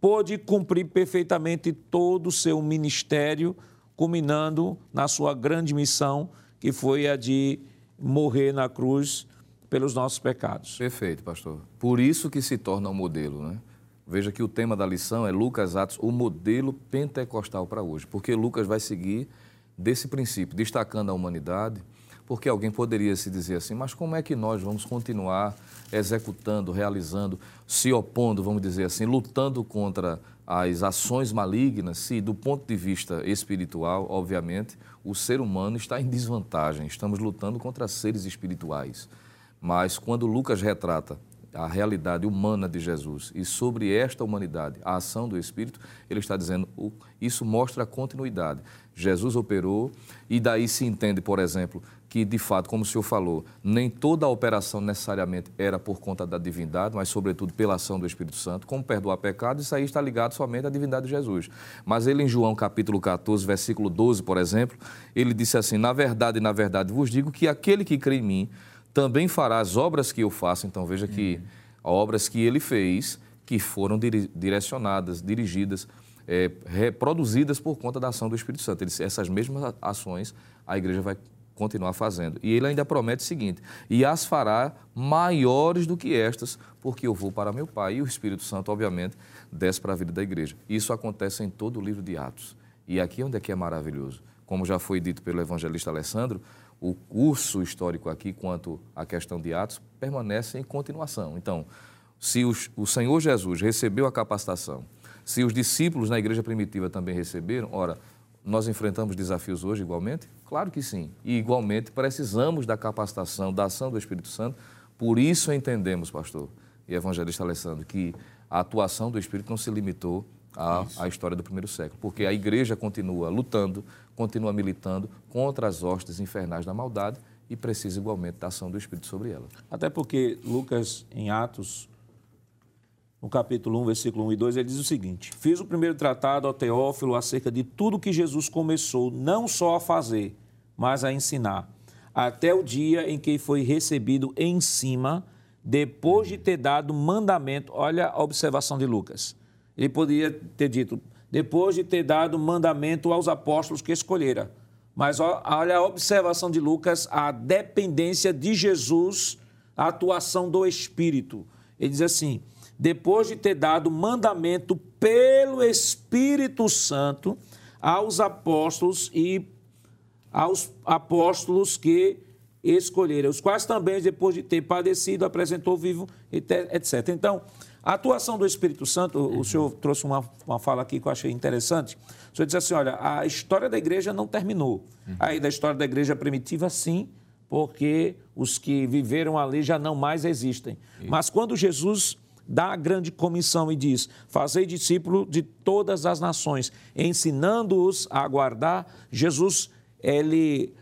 pôde cumprir perfeitamente todo o seu ministério, culminando na sua grande missão, que foi a de morrer na cruz pelos nossos pecados. Perfeito, pastor. Por isso que se torna um modelo, né? Veja que o tema da lição é Lucas Atos, o modelo pentecostal para hoje, porque Lucas vai seguir desse princípio, destacando a humanidade, porque alguém poderia se dizer assim, mas como é que nós vamos continuar executando, realizando, se opondo, vamos dizer assim, lutando contra as ações malignas, se do ponto de vista espiritual, obviamente, o ser humano está em desvantagem, estamos lutando contra seres espirituais. Mas quando Lucas retrata a realidade humana de Jesus e sobre esta humanidade, a ação do Espírito, ele está dizendo, isso mostra a continuidade. Jesus operou e daí se entende, por exemplo, que de fato, como o senhor falou, nem toda a operação necessariamente era por conta da divindade, mas sobretudo pela ação do Espírito Santo, como perdoar pecados, isso aí está ligado somente à divindade de Jesus. Mas ele em João capítulo 14, versículo 12, por exemplo, ele disse assim: "Na verdade, na verdade vos digo que aquele que crê em mim também fará as obras que eu faço". Então veja que uhum. obras que ele fez, que foram direcionadas, dirigidas é, reproduzidas por conta da ação do Espírito Santo. Ele, essas mesmas ações a igreja vai continuar fazendo. E ele ainda promete o seguinte: e as fará maiores do que estas, porque eu vou para meu Pai. E o Espírito Santo, obviamente, desce para a vida da igreja. Isso acontece em todo o livro de Atos. E aqui onde é que é maravilhoso. Como já foi dito pelo evangelista Alessandro, o curso histórico aqui quanto à questão de Atos permanece em continuação. Então, se os, o Senhor Jesus recebeu a capacitação, se os discípulos na igreja primitiva também receberam, ora, nós enfrentamos desafios hoje igualmente? Claro que sim. E igualmente precisamos da capacitação, da ação do Espírito Santo. Por isso entendemos, pastor e evangelista Alessandro, que a atuação do Espírito não se limitou à, à, história do primeiro século, porque a igreja continua lutando, continua militando contra as hostes infernais da maldade e precisa igualmente da ação do Espírito sobre ela. Até porque Lucas, em Atos, no capítulo 1, versículo 1 e 2, ele diz o seguinte: Fiz o primeiro tratado ao Teófilo acerca de tudo que Jesus começou não só a fazer, mas a ensinar, até o dia em que foi recebido em cima, depois de ter dado mandamento. Olha a observação de Lucas. Ele poderia ter dito, depois de ter dado mandamento aos apóstolos que escolhera. Mas olha a observação de Lucas, a dependência de Jesus, a atuação do Espírito. Ele diz assim: depois de ter dado mandamento pelo Espírito Santo aos apóstolos e aos apóstolos que escolheram, os quais também, depois de ter padecido, apresentou vivo, etc. Então, a atuação do Espírito Santo, o senhor trouxe uma, uma fala aqui que eu achei interessante. O senhor disse assim: olha, a história da igreja não terminou. Aí, da história da igreja primitiva, sim, porque os que viveram ali já não mais existem. Mas quando Jesus dá a grande comissão e diz: Fazei discípulo de todas as nações, ensinando-os a guardar, Jesus, ele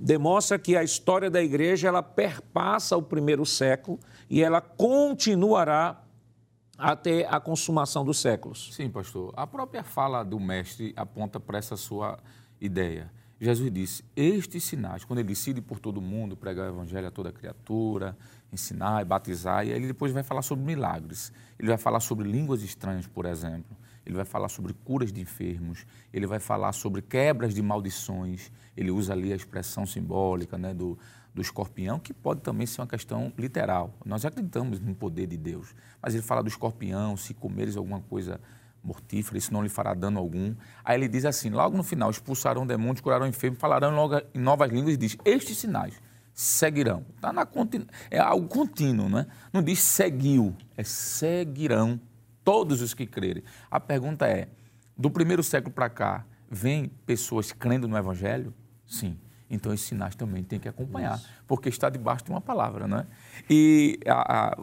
demonstra que a história da igreja ela perpassa o primeiro século e ela continuará até a consumação dos séculos. Sim, pastor. A própria fala do mestre aponta para essa sua ideia. Jesus disse: Estes sinais, quando ele decide por todo mundo, pregar o evangelho a toda criatura, ensinar e batizar, e ele depois vai falar sobre milagres. Ele vai falar sobre línguas estranhas, por exemplo. Ele vai falar sobre curas de enfermos. Ele vai falar sobre quebras de maldições. Ele usa ali a expressão simbólica né, do, do escorpião, que pode também ser uma questão literal. Nós acreditamos no poder de Deus, mas ele fala do escorpião, se comeres alguma coisa mortífera, isso não lhe fará dano algum. Aí ele diz assim, logo no final, expulsarão demônios, curarão enfermos, falarão em novas línguas e diz, estes sinais seguirão. Tá na, é algo contínuo, não é? Não diz seguiu, é seguirão todos os que crerem. A pergunta é, do primeiro século para cá, vem pessoas crendo no Evangelho? Sim. Então, esses sinais também tem que acompanhar, Isso. porque está debaixo de uma palavra, não é? E a, a,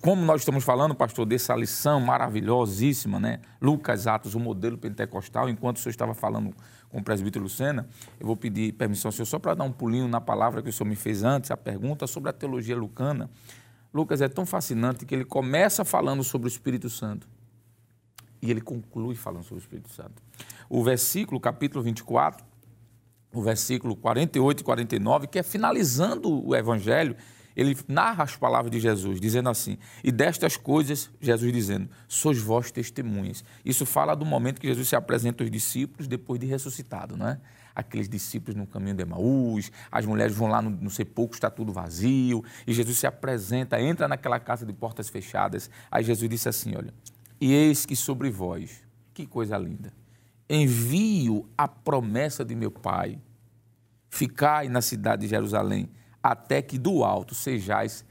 como nós estamos falando, pastor, dessa lição maravilhosíssima, né? Lucas Atos, o modelo pentecostal, enquanto o senhor estava falando com o presbítero Lucena, eu vou pedir permissão ao senhor só para dar um pulinho na palavra que o senhor me fez antes, a pergunta sobre a teologia lucana. Lucas é tão fascinante que ele começa falando sobre o Espírito Santo e ele conclui falando sobre o Espírito Santo. O versículo, capítulo 24, o versículo 48 e 49, que é finalizando o evangelho, ele narra as palavras de Jesus, dizendo assim: E destas coisas, Jesus dizendo, sois vós testemunhas. Isso fala do momento que Jesus se apresenta aos discípulos depois de ressuscitado, não é? Aqueles discípulos no caminho de Emaús, as mulheres vão lá no, no sepulcro, está tudo vazio, e Jesus se apresenta, entra naquela casa de portas fechadas. Aí Jesus disse assim: Olha, e eis que sobre vós, que coisa linda, envio a promessa de meu Pai. Ficai na cidade de Jerusalém, até que do alto sejais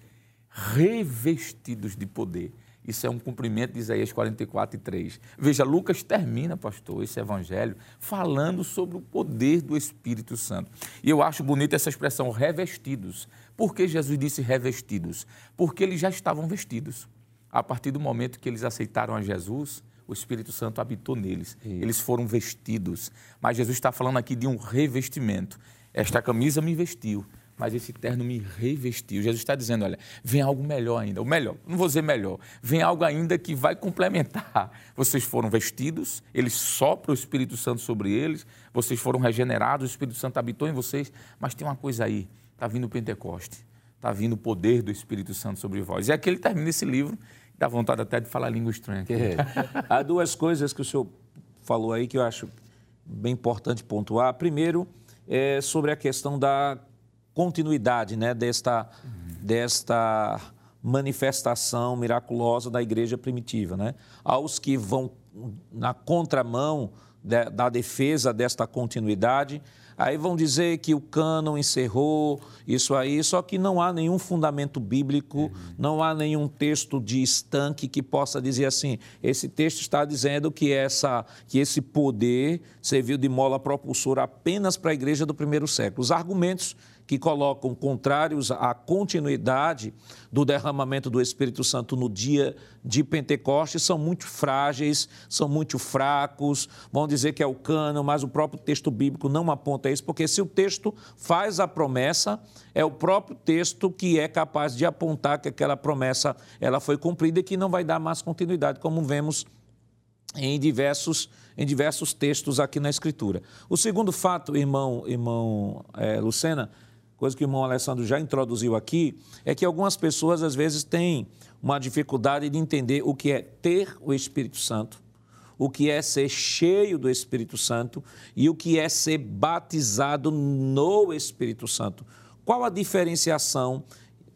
revestidos de poder. Isso é um cumprimento de Isaías 44 e 3. Veja, Lucas termina, pastor, esse evangelho falando sobre o poder do Espírito Santo. E eu acho bonita essa expressão, revestidos. Por que Jesus disse revestidos? Porque eles já estavam vestidos. A partir do momento que eles aceitaram a Jesus, o Espírito Santo habitou neles. Isso. Eles foram vestidos. Mas Jesus está falando aqui de um revestimento. Esta camisa me vestiu, mas esse terno me revestiu. Jesus está dizendo: olha, vem algo melhor ainda. O melhor, não vou dizer melhor, vem algo ainda que vai complementar. Vocês foram vestidos, ele sopra o Espírito Santo sobre eles, vocês foram regenerados, o Espírito Santo habitou em vocês, mas tem uma coisa aí: está vindo o Pentecoste, está vindo o poder do Espírito Santo sobre vós. E aqui ele termina esse livro Dá vontade até de falar língua estranha. É. Há duas coisas que o senhor falou aí que eu acho bem importante pontuar. Primeiro, é sobre a questão da continuidade né, desta, desta manifestação miraculosa da igreja primitiva. Né? Aos que vão na contramão de, da defesa desta continuidade, Aí vão dizer que o cânon encerrou isso aí, só que não há nenhum fundamento bíblico, uhum. não há nenhum texto de estanque que possa dizer assim: esse texto está dizendo que, essa, que esse poder serviu de mola propulsora apenas para a igreja do primeiro século. Os argumentos que colocam contrários à continuidade do derramamento do Espírito Santo no dia de Pentecostes são muito frágeis, são muito fracos, vão dizer que é o cano, mas o próprio texto bíblico não aponta isso, porque se o texto faz a promessa, é o próprio texto que é capaz de apontar que aquela promessa ela foi cumprida e que não vai dar mais continuidade, como vemos em diversos, em diversos textos aqui na Escritura. O segundo fato, irmão, irmão é, Lucena, coisa que o irmão Alessandro já introduziu aqui, é que algumas pessoas às vezes têm uma dificuldade de entender o que é ter o Espírito Santo, o que é ser cheio do Espírito Santo e o que é ser batizado no Espírito Santo. Qual a diferenciação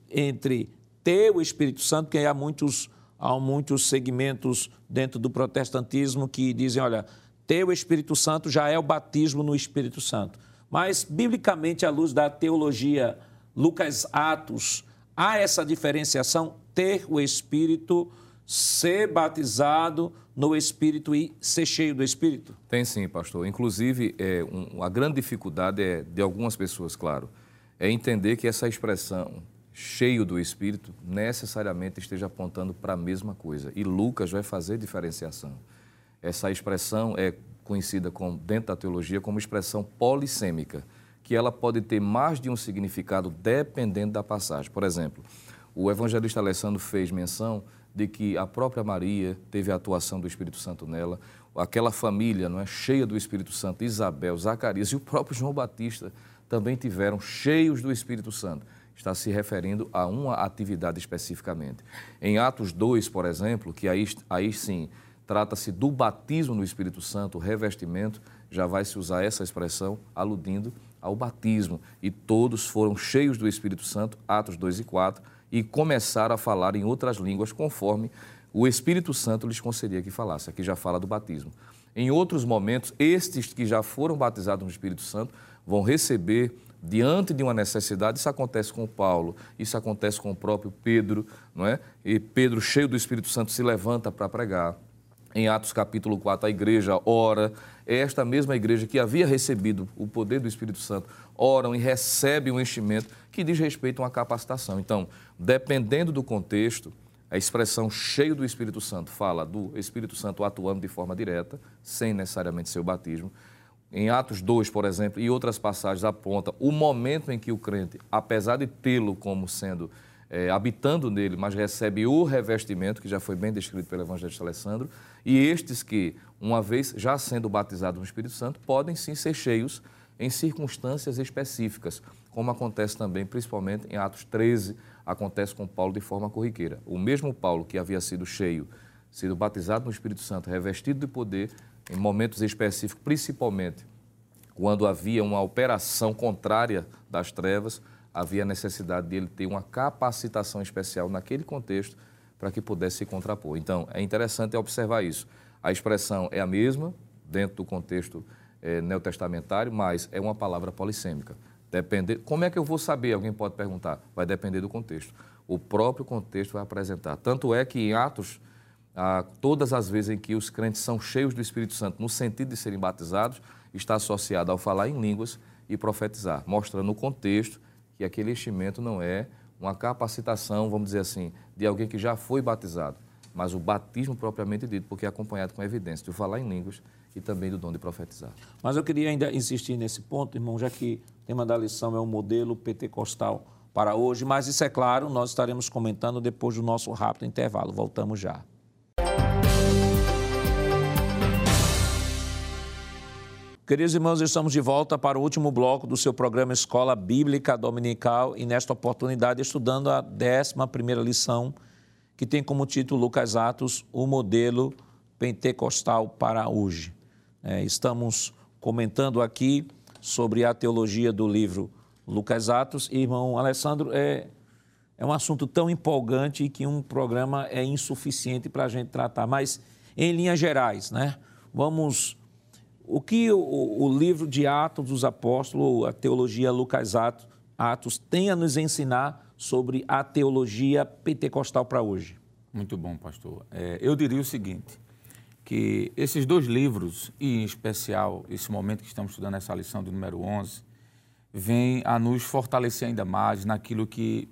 entre ter o Espírito Santo, que há muitos, há muitos segmentos dentro do protestantismo que dizem, olha, ter o Espírito Santo já é o batismo no Espírito Santo mas, biblicamente, à luz da teologia Lucas Atos, há essa diferenciação, ter o Espírito, ser batizado no Espírito e ser cheio do Espírito? Tem sim, pastor. Inclusive, é, um, a grande dificuldade é, de algumas pessoas, claro, é entender que essa expressão cheio do Espírito necessariamente esteja apontando para a mesma coisa. E Lucas vai fazer diferenciação. Essa expressão é conhecida com, dentro da teologia como expressão polissêmica, que ela pode ter mais de um significado dependendo da passagem. Por exemplo, o evangelista Alessandro fez menção de que a própria Maria teve a atuação do Espírito Santo nela, aquela família não é cheia do Espírito Santo, Isabel, Zacarias e o próprio João Batista também tiveram cheios do Espírito Santo. Está se referindo a uma atividade especificamente. Em Atos 2, por exemplo, que aí, aí sim trata-se do batismo no Espírito Santo, revestimento, já vai se usar essa expressão aludindo ao batismo. E todos foram cheios do Espírito Santo, Atos 2 e 4, e começaram a falar em outras línguas conforme o Espírito Santo lhes concedia que falasse. Aqui já fala do batismo. Em outros momentos, estes que já foram batizados no Espírito Santo vão receber diante de uma necessidade. Isso acontece com Paulo, isso acontece com o próprio Pedro, não é? E Pedro, cheio do Espírito Santo, se levanta para pregar. Em Atos capítulo 4, a igreja ora, é esta mesma igreja que havia recebido o poder do Espírito Santo, oram e recebe um enchimento que diz respeito a uma capacitação. Então, dependendo do contexto, a expressão cheio do Espírito Santo fala do Espírito Santo atuando de forma direta, sem necessariamente ser o batismo. Em Atos 2, por exemplo, e outras passagens aponta o momento em que o crente, apesar de tê-lo como sendo é, habitando nele, mas recebe o revestimento, que já foi bem descrito pelo evangelista Alessandro, e estes que, uma vez já sendo batizados no Espírito Santo, podem sim ser cheios em circunstâncias específicas, como acontece também, principalmente em Atos 13, acontece com Paulo de forma corriqueira. O mesmo Paulo que havia sido cheio, sido batizado no Espírito Santo, revestido de poder, em momentos específicos, principalmente quando havia uma operação contrária das trevas, havia necessidade de ele ter uma capacitação especial naquele contexto para que pudesse se contrapor. Então, é interessante observar isso. A expressão é a mesma dentro do contexto é, neotestamentário, mas é uma palavra polissêmica. Depender, como é que eu vou saber? Alguém pode perguntar. Vai depender do contexto. O próprio contexto vai apresentar. Tanto é que em Atos, ah, todas as vezes em que os crentes são cheios do Espírito Santo, no sentido de serem batizados, está associado ao falar em línguas e profetizar, mostrando o contexto que aquele enchimento não é uma capacitação, vamos dizer assim, de alguém que já foi batizado, mas o batismo propriamente dito, porque é acompanhado com evidência de falar em línguas e também do dom de profetizar. Mas eu queria ainda insistir nesse ponto, irmão, já que o tema da lição é o modelo pentecostal para hoje, mas isso é claro, nós estaremos comentando depois do nosso rápido intervalo. Voltamos já. Queridos irmãos, estamos de volta para o último bloco do seu programa Escola Bíblica Dominical e nesta oportunidade estudando a 11 lição, que tem como título Lucas Atos, o modelo pentecostal para hoje. É, estamos comentando aqui sobre a teologia do livro Lucas Atos irmão Alessandro, é, é um assunto tão empolgante que um programa é insuficiente para a gente tratar, mas em linhas gerais, né? Vamos o que o, o, livro de Atos dos Apóstolos, a teologia Lucas Atos, Atos, tem a nos ensinar sobre a teologia pentecostal para hoje? Muito bom, pastor. É, eu diria o seguinte, que esses dois livros, e em especial esse momento que estamos estudando essa lição do número 11, vem a nos fortalecer ainda mais naquilo que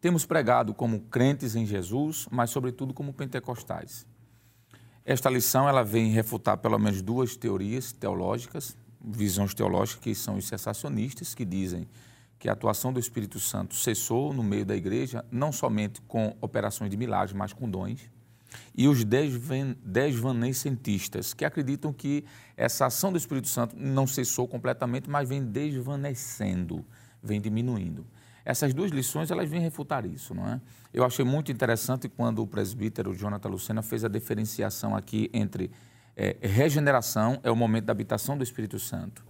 temos pregado como crentes em Jesus, mas sobretudo como pentecostais. Esta lição ela vem refutar pelo menos duas teorias teológicas, visões teológicas que são os sensacionistas, que dizem que a atuação do Espírito Santo cessou no meio da igreja, não somente com operações de milagres, mas com dons. E os desvanececentistas, que acreditam que essa ação do Espírito Santo não cessou completamente, mas vem desvanecendo, vem diminuindo. Essas duas lições elas vêm refutar isso, não é? Eu achei muito interessante quando o presbítero Jonathan Lucena fez a diferenciação aqui entre é, regeneração é o momento da habitação do Espírito Santo.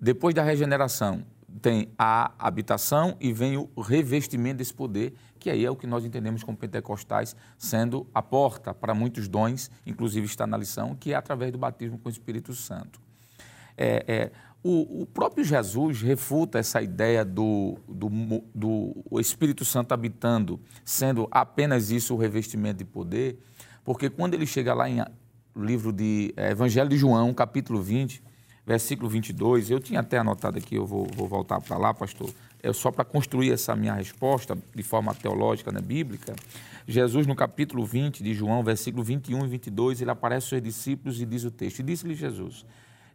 Depois da regeneração tem a habitação e vem o revestimento desse poder, que aí é o que nós entendemos como pentecostais, sendo a porta para muitos dons, inclusive está na lição, que é através do batismo com o Espírito Santo. É, é, o, o, próprio Jesus refuta essa ideia do, do, do Espírito Santo habitando, sendo apenas isso o revestimento de poder, porque quando ele chega lá em livro de é, Evangelho de João, capítulo 20, versículo 22, eu tinha até anotado aqui, eu vou, vou voltar para lá, pastor, é só para construir essa minha resposta de forma teológica, né, bíblica. Jesus, no capítulo 20 de João, versículo 21 e 22, ele aparece aos seus discípulos e diz o texto: E disse-lhe Jesus,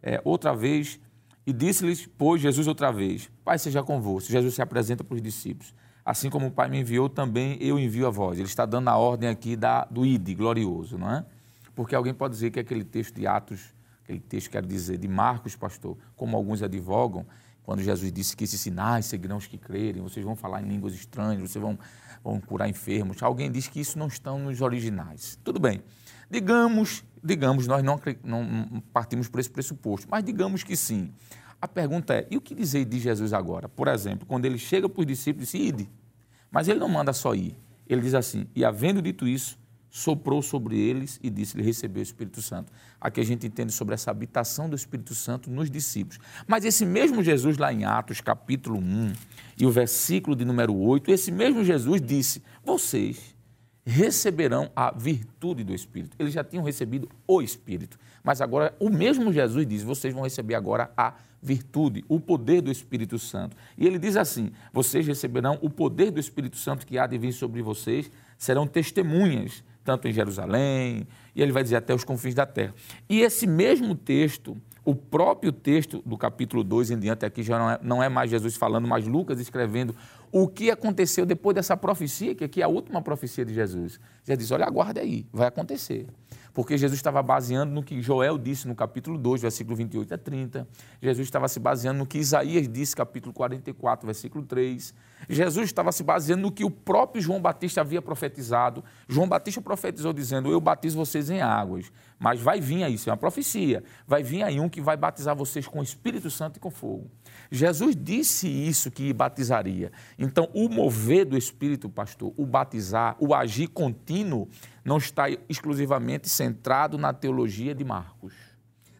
é, outra vez, e disse-lhes, pois, Jesus outra vez: Pai seja convosco. Jesus se apresenta para os discípulos. Assim como o Pai me enviou, também eu envio a vós. Ele está dando a ordem aqui da, do id, glorioso, não é? Porque alguém pode dizer que aquele texto de Atos, aquele texto quer dizer de Marcos, pastor, como alguns advogam, quando Jesus disse que esses sinais seguirão os que crerem, vocês vão falar em línguas estranhas, vocês vão, vão curar enfermos. Alguém diz que isso não estão nos originais. Tudo bem. Digamos, digamos, nós não, não partimos por esse pressuposto, mas digamos que sim. A pergunta é: e o que dizer de Jesus agora? Por exemplo, quando ele chega para os discípulos e diz: ide. Mas ele não manda só ir. Ele diz assim: e havendo dito isso, soprou sobre eles e disse-lhe: recebeu o Espírito Santo. Aqui a gente entende sobre essa habitação do Espírito Santo nos discípulos. Mas esse mesmo Jesus, lá em Atos, capítulo 1, e o versículo de número 8, esse mesmo Jesus disse: vocês receberão a virtude do Espírito. Eles já tinham recebido o Espírito. Mas agora o mesmo Jesus diz: vocês vão receber agora a virtude, o poder do Espírito Santo. E ele diz assim: vocês receberão o poder do Espírito Santo que há de vir sobre vocês, serão testemunhas, tanto em Jerusalém, e ele vai dizer até os confins da terra. E esse mesmo texto, o próprio texto do capítulo 2 em diante, aqui já não é, não é mais Jesus falando, mas Lucas escrevendo o que aconteceu depois dessa profecia, que aqui é a última profecia de Jesus. Já diz: olha, aguarde aí, vai acontecer porque Jesus estava baseando no que Joel disse no capítulo 2, versículo 28 a 30. Jesus estava se baseando no que Isaías disse, capítulo 44, versículo 3. Jesus estava se baseando no que o próprio João Batista havia profetizado. João Batista profetizou dizendo: Eu batizo vocês em águas, mas vai vir aí, isso é uma profecia, vai vir aí um que vai batizar vocês com o Espírito Santo e com fogo. Jesus disse isso que batizaria. Então, o mover do Espírito, pastor, o batizar, o agir contínuo, não está exclusivamente centrado na teologia de Marcos,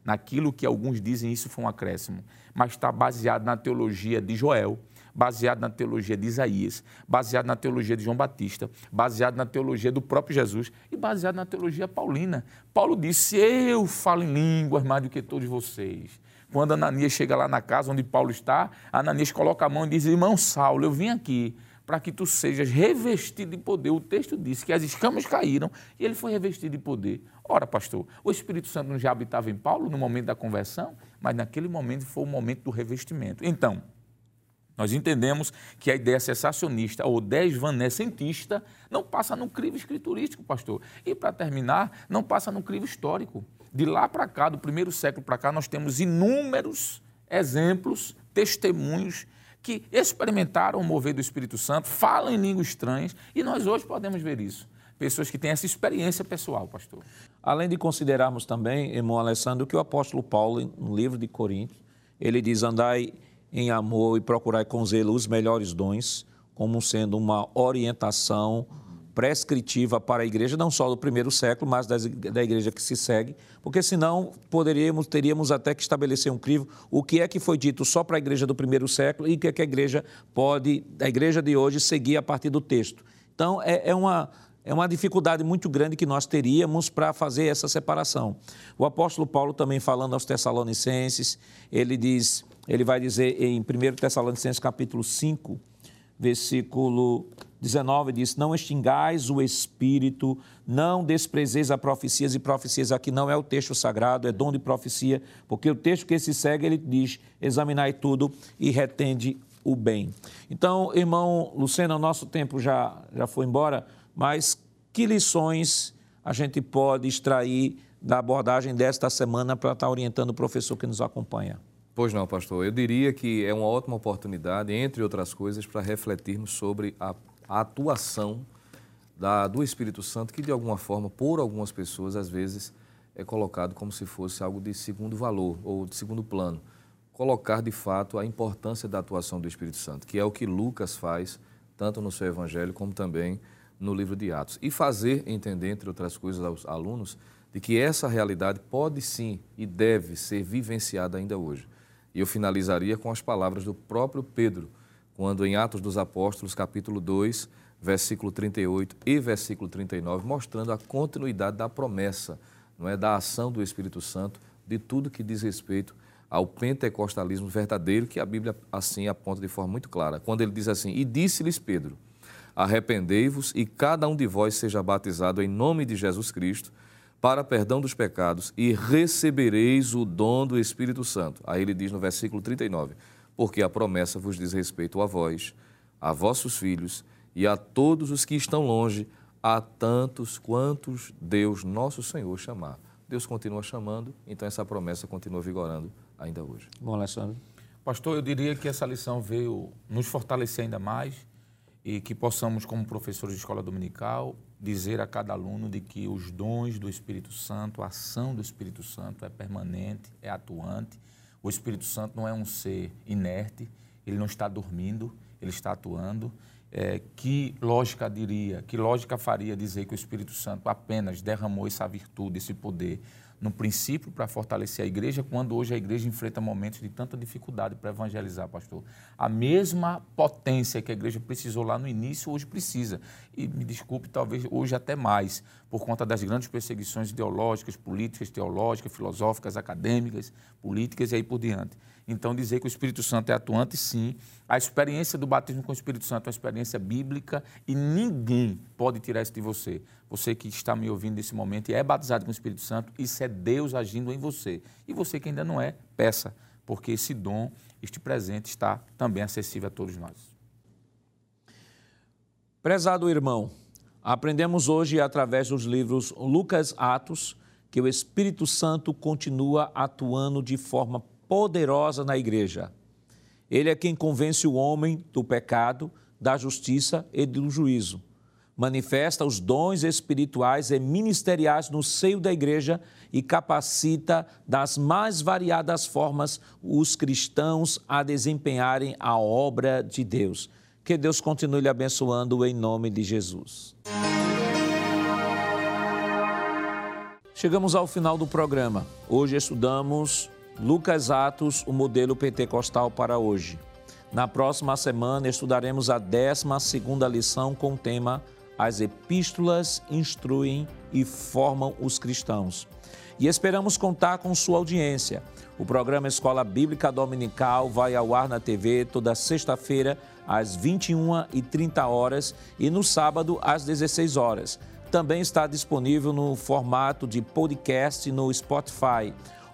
naquilo que alguns dizem isso foi um acréscimo, mas está baseado na teologia de Joel, baseado na teologia de Isaías, baseado na teologia de João Batista, baseado na teologia do próprio Jesus e baseado na teologia paulina. Paulo disse: Eu falo em línguas mais do que todos vocês. Quando Ananias chega lá na casa onde Paulo está, Ananias coloca a mão e diz: Irmão Saulo, eu vim aqui para que tu sejas revestido de poder. O texto diz que as escamas caíram e ele foi revestido de poder. Ora, pastor, o Espírito Santo não já habitava em Paulo no momento da conversão, mas naquele momento foi o momento do revestimento. Então, nós entendemos que a ideia sensacionista ou desvanecentista não passa no crivo escriturístico, pastor. E, para terminar, não passa no crivo histórico. De lá para cá, do primeiro século para cá, nós temos inúmeros exemplos, testemunhos que experimentaram o mover do Espírito Santo, falam em línguas estranhas, e nós hoje podemos ver isso. Pessoas que têm essa experiência pessoal, pastor. Além de considerarmos também, irmão Alessandro, que o apóstolo Paulo, no livro de Coríntios, ele diz: andai em amor e procurai com zelo os melhores dons, como sendo uma orientação prescritiva para a igreja, não só do primeiro século, mas da igreja que se segue, porque senão poderíamos, teríamos até que estabelecer um crivo o que é que foi dito só para a igreja do primeiro século e o que é que a igreja pode, a igreja de hoje, seguir a partir do texto. Então, é, é uma, é uma dificuldade muito grande que nós teríamos para fazer essa separação. O apóstolo Paulo também falando aos Tessalonicenses, ele diz, ele vai dizer em 1 Tessalonicenses capítulo 5, versículo 19 diz: Não extingais o espírito, não desprezeis a profecias, e profecias aqui não é o texto sagrado, é dom de profecia, porque o texto que se segue ele diz: Examinai tudo e retende o bem. Então, irmão Lucena, o nosso tempo já, já foi embora, mas que lições a gente pode extrair da abordagem desta semana para estar orientando o professor que nos acompanha? Pois não, pastor. Eu diria que é uma ótima oportunidade, entre outras coisas, para refletirmos sobre a a atuação da, do Espírito Santo, que de alguma forma, por algumas pessoas, às vezes é colocado como se fosse algo de segundo valor ou de segundo plano. Colocar de fato a importância da atuação do Espírito Santo, que é o que Lucas faz, tanto no seu Evangelho como também no livro de Atos. E fazer entender, entre outras coisas, aos alunos, de que essa realidade pode sim e deve ser vivenciada ainda hoje. E eu finalizaria com as palavras do próprio Pedro, quando em Atos dos Apóstolos, capítulo 2, versículo 38 e versículo 39, mostrando a continuidade da promessa, não é, da ação do Espírito Santo, de tudo que diz respeito ao pentecostalismo verdadeiro, que a Bíblia assim aponta de forma muito clara. Quando ele diz assim: "E disse-lhes Pedro: Arrependei-vos e cada um de vós seja batizado em nome de Jesus Cristo, para perdão dos pecados, e recebereis o dom do Espírito Santo." Aí ele diz no versículo 39: "Porque a promessa vos diz respeito a vós, a vossos filhos e a todos os que estão longe, a tantos quantos Deus nosso Senhor chamar." Deus continua chamando, então essa promessa continua vigorando ainda hoje. Bom, Alessandro. Pastor, eu diria que essa lição veio nos fortalecer ainda mais e que possamos, como professores de escola dominical, dizer a cada aluno de que os dons do Espírito Santo, a ação do Espírito Santo é permanente, é atuante. O Espírito Santo não é um ser inerte, ele não está dormindo, ele está atuando. É, que lógica diria, que lógica faria dizer que o Espírito Santo apenas derramou essa virtude, esse poder no princípio para fortalecer a igreja, quando hoje a igreja enfrenta momentos de tanta dificuldade para evangelizar, pastor. A mesma potência que a igreja precisou lá no início, hoje precisa. E me desculpe, talvez hoje até mais, por conta das grandes perseguições ideológicas, políticas, teológicas, filosóficas, acadêmicas, políticas e aí por diante. Então, dizer que o Espírito Santo é atuante, sim. A experiência do batismo com o Espírito Santo é uma experiência bíblica e ninguém pode tirar isso de você. Você que está me ouvindo nesse momento e é batizado com o Espírito Santo, isso é Deus agindo em você. E você que ainda não é, peça, porque esse dom, este presente está também acessível a todos nós. Prezado irmão, aprendemos hoje através dos livros Lucas Atos que o Espírito Santo continua atuando de forma poderosa na igreja. Ele é quem convence o homem do pecado, da justiça e do juízo. Manifesta os dons espirituais e ministeriais no seio da igreja e capacita das mais variadas formas os cristãos a desempenharem a obra de Deus. Que Deus continue lhe abençoando em nome de Jesus. Chegamos ao final do programa. Hoje estudamos Lucas Atos, o modelo pentecostal para hoje. Na próxima semana estudaremos a 12 lição com o tema As epístolas instruem e formam os cristãos. E esperamos contar com sua audiência. O programa Escola Bíblica Dominical vai ao ar na TV toda sexta-feira às 21h30 horas e no sábado às 16 horas. Também está disponível no formato de podcast no Spotify.